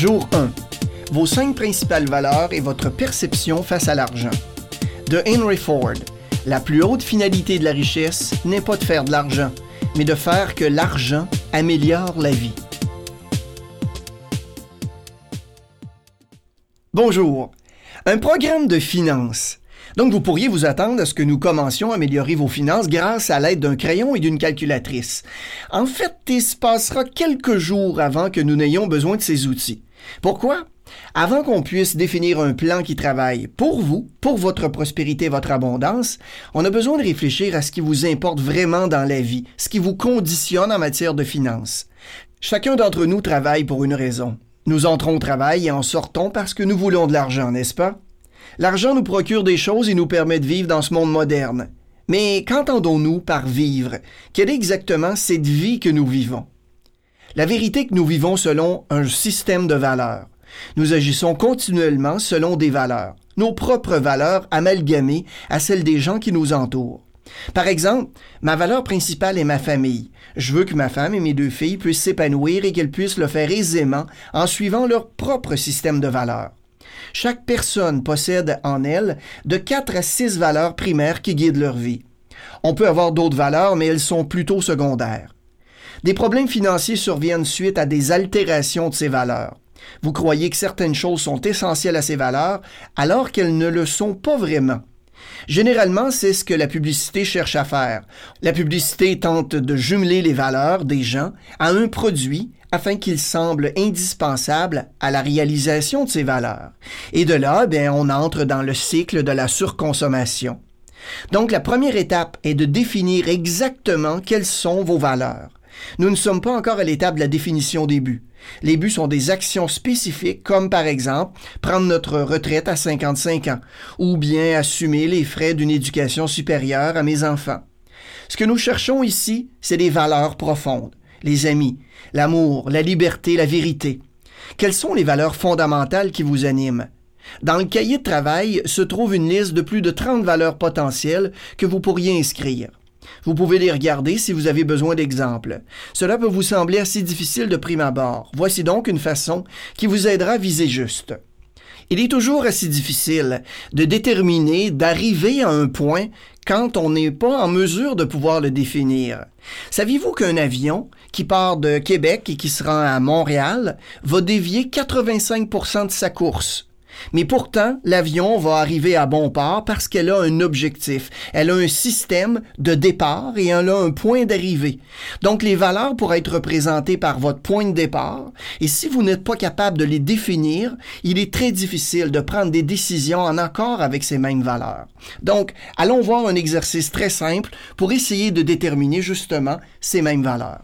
Jour 1. Vos cinq principales valeurs et votre perception face à l'argent. De Henry Ford. La plus haute finalité de la richesse n'est pas de faire de l'argent, mais de faire que l'argent améliore la vie. Bonjour. Un programme de finances. Donc vous pourriez vous attendre à ce que nous commencions à améliorer vos finances grâce à l'aide d'un crayon et d'une calculatrice. En fait, il se passera quelques jours avant que nous n'ayons besoin de ces outils. Pourquoi? Avant qu'on puisse définir un plan qui travaille pour vous, pour votre prospérité votre abondance, on a besoin de réfléchir à ce qui vous importe vraiment dans la vie, ce qui vous conditionne en matière de finances. Chacun d'entre nous travaille pour une raison. Nous entrons au travail et en sortons parce que nous voulons de l'argent, n'est-ce pas? L'argent nous procure des choses et nous permet de vivre dans ce monde moderne. Mais qu'entendons-nous par vivre? Quelle est exactement cette vie que nous vivons? La vérité que nous vivons selon un système de valeurs. Nous agissons continuellement selon des valeurs, nos propres valeurs amalgamées à celles des gens qui nous entourent. Par exemple, ma valeur principale est ma famille. Je veux que ma femme et mes deux filles puissent s'épanouir et qu'elles puissent le faire aisément en suivant leur propre système de valeurs. Chaque personne possède en elle de quatre à six valeurs primaires qui guident leur vie. On peut avoir d'autres valeurs, mais elles sont plutôt secondaires. Des problèmes financiers surviennent suite à des altérations de ces valeurs. Vous croyez que certaines choses sont essentielles à ces valeurs alors qu'elles ne le sont pas vraiment. Généralement, c'est ce que la publicité cherche à faire. La publicité tente de jumeler les valeurs des gens à un produit afin qu'il semble indispensable à la réalisation de ces valeurs. Et de là, bien, on entre dans le cycle de la surconsommation. Donc la première étape est de définir exactement quelles sont vos valeurs. Nous ne sommes pas encore à l'étape de la définition des buts. Les buts sont des actions spécifiques comme par exemple prendre notre retraite à 55 ans ou bien assumer les frais d'une éducation supérieure à mes enfants. Ce que nous cherchons ici, c'est des valeurs profondes, les amis, l'amour, la liberté, la vérité. Quelles sont les valeurs fondamentales qui vous animent? Dans le cahier de travail se trouve une liste de plus de 30 valeurs potentielles que vous pourriez inscrire. Vous pouvez les regarder si vous avez besoin d'exemples. Cela peut vous sembler assez difficile de prime abord. Voici donc une façon qui vous aidera à viser juste. Il est toujours assez difficile de déterminer, d'arriver à un point quand on n'est pas en mesure de pouvoir le définir. Saviez-vous qu'un avion qui part de Québec et qui se rend à Montréal va dévier 85% de sa course? Mais pourtant, l'avion va arriver à bon port parce qu'elle a un objectif. Elle a un système de départ et elle a un point d'arrivée. Donc, les valeurs pourraient être représentées par votre point de départ. Et si vous n'êtes pas capable de les définir, il est très difficile de prendre des décisions en accord avec ces mêmes valeurs. Donc, allons voir un exercice très simple pour essayer de déterminer justement ces mêmes valeurs.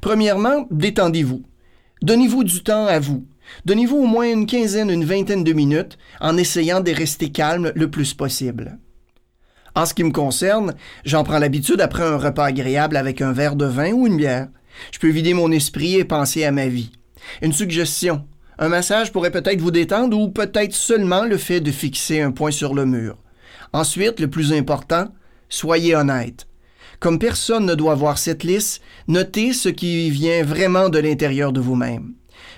Premièrement, détendez-vous. Donnez-vous du temps à vous. Donnez-vous au moins une quinzaine, une vingtaine de minutes en essayant de rester calme le plus possible. En ce qui me concerne, j'en prends l'habitude après un repas agréable avec un verre de vin ou une bière. Je peux vider mon esprit et penser à ma vie. Une suggestion. Un massage pourrait peut-être vous détendre ou peut-être seulement le fait de fixer un point sur le mur. Ensuite, le plus important, soyez honnête. Comme personne ne doit voir cette liste, notez ce qui vient vraiment de l'intérieur de vous-même.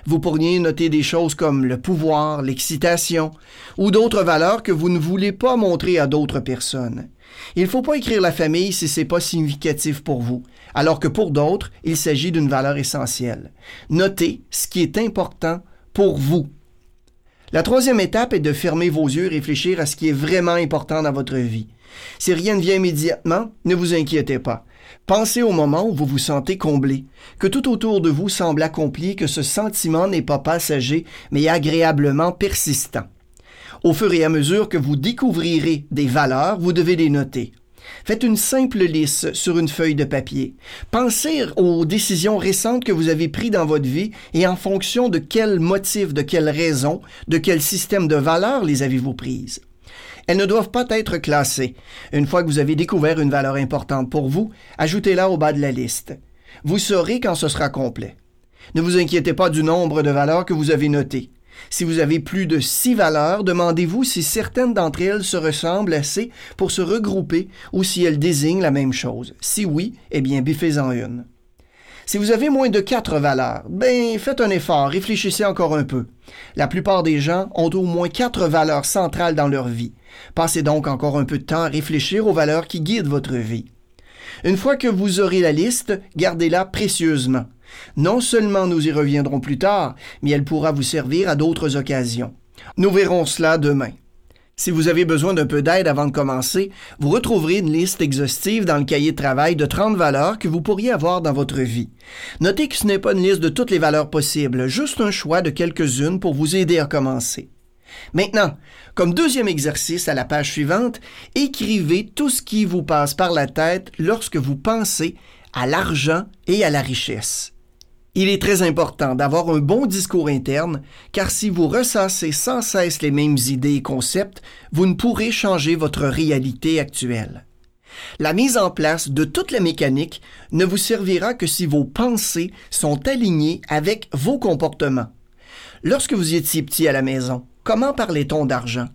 Vous pourriez noter des choses comme le pouvoir, l'excitation, ou d'autres valeurs que vous ne voulez pas montrer à d'autres personnes. Il ne faut pas écrire la famille si c'est pas significatif pour vous, alors que pour d'autres, il s'agit d'une valeur essentielle. Notez ce qui est important pour vous. La troisième étape est de fermer vos yeux et réfléchir à ce qui est vraiment important dans votre vie. Si rien ne vient immédiatement, ne vous inquiétez pas. Pensez au moment où vous vous sentez comblé, que tout autour de vous semble accompli, que ce sentiment n'est pas passager, mais agréablement persistant. Au fur et à mesure que vous découvrirez des valeurs, vous devez les noter. Faites une simple liste sur une feuille de papier. Pensez aux décisions récentes que vous avez prises dans votre vie et en fonction de quel motif, de quelle raison, de quel système de valeurs les avez-vous prises. Elles ne doivent pas être classées. Une fois que vous avez découvert une valeur importante pour vous, ajoutez-la au bas de la liste. Vous saurez quand ce sera complet. Ne vous inquiétez pas du nombre de valeurs que vous avez notées. Si vous avez plus de six valeurs, demandez-vous si certaines d'entre elles se ressemblent assez pour se regrouper ou si elles désignent la même chose. Si oui, eh bien, biffez-en une. Si vous avez moins de quatre valeurs, ben faites un effort, réfléchissez encore un peu. La plupart des gens ont au moins quatre valeurs centrales dans leur vie. Passez donc encore un peu de temps à réfléchir aux valeurs qui guident votre vie. Une fois que vous aurez la liste, gardez-la précieusement. Non seulement nous y reviendrons plus tard, mais elle pourra vous servir à d'autres occasions. Nous verrons cela demain. Si vous avez besoin d'un peu d'aide avant de commencer, vous retrouverez une liste exhaustive dans le cahier de travail de 30 valeurs que vous pourriez avoir dans votre vie. Notez que ce n'est pas une liste de toutes les valeurs possibles, juste un choix de quelques-unes pour vous aider à commencer. Maintenant, comme deuxième exercice à la page suivante, écrivez tout ce qui vous passe par la tête lorsque vous pensez à l'argent et à la richesse. Il est très important d'avoir un bon discours interne, car si vous ressassez sans cesse les mêmes idées et concepts, vous ne pourrez changer votre réalité actuelle. La mise en place de toute la mécanique ne vous servira que si vos pensées sont alignées avec vos comportements. Lorsque vous étiez petit à la maison, comment parlait-on d'argent?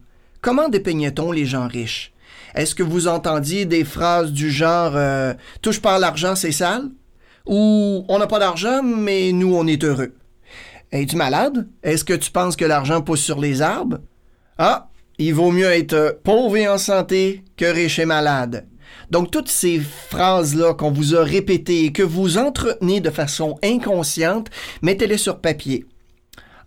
Comment dépeignait-on les gens riches? Est-ce que vous entendiez des phrases du genre euh, Touche par l'argent, c'est sale? Ou on n'a pas d'argent, mais nous, on est heureux. Es-tu malade? Est-ce que tu penses que l'argent pousse sur les arbres? Ah, il vaut mieux être pauvre et en santé que riche et malade. Donc toutes ces phrases-là qu'on vous a répétées et que vous entretenez de façon inconsciente, mettez-les sur papier.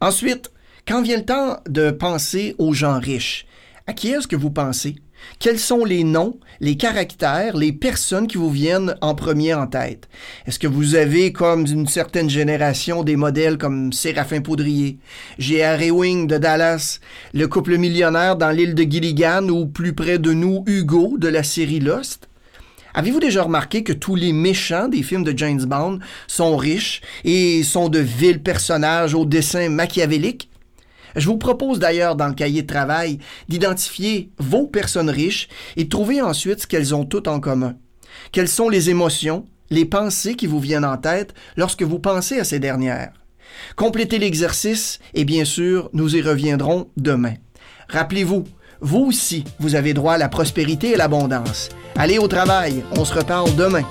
Ensuite, quand vient le temps de penser aux gens riches, à qui est-ce que vous pensez? Quels sont les noms, les caractères, les personnes qui vous viennent en premier en tête? Est-ce que vous avez, comme une certaine génération, des modèles comme Séraphin Poudrier, J.R. Ewing de Dallas, le couple millionnaire dans l'île de Gilligan ou plus près de nous, Hugo de la série Lost? Avez-vous déjà remarqué que tous les méchants des films de James Bond sont riches et sont de vils personnages au dessin machiavélique? Je vous propose d'ailleurs dans le cahier de travail d'identifier vos personnes riches et de trouver ensuite ce qu'elles ont toutes en commun. Quelles sont les émotions, les pensées qui vous viennent en tête lorsque vous pensez à ces dernières? Complétez l'exercice et bien sûr, nous y reviendrons demain. Rappelez-vous, vous aussi, vous avez droit à la prospérité et l'abondance. Allez au travail, on se reparle demain.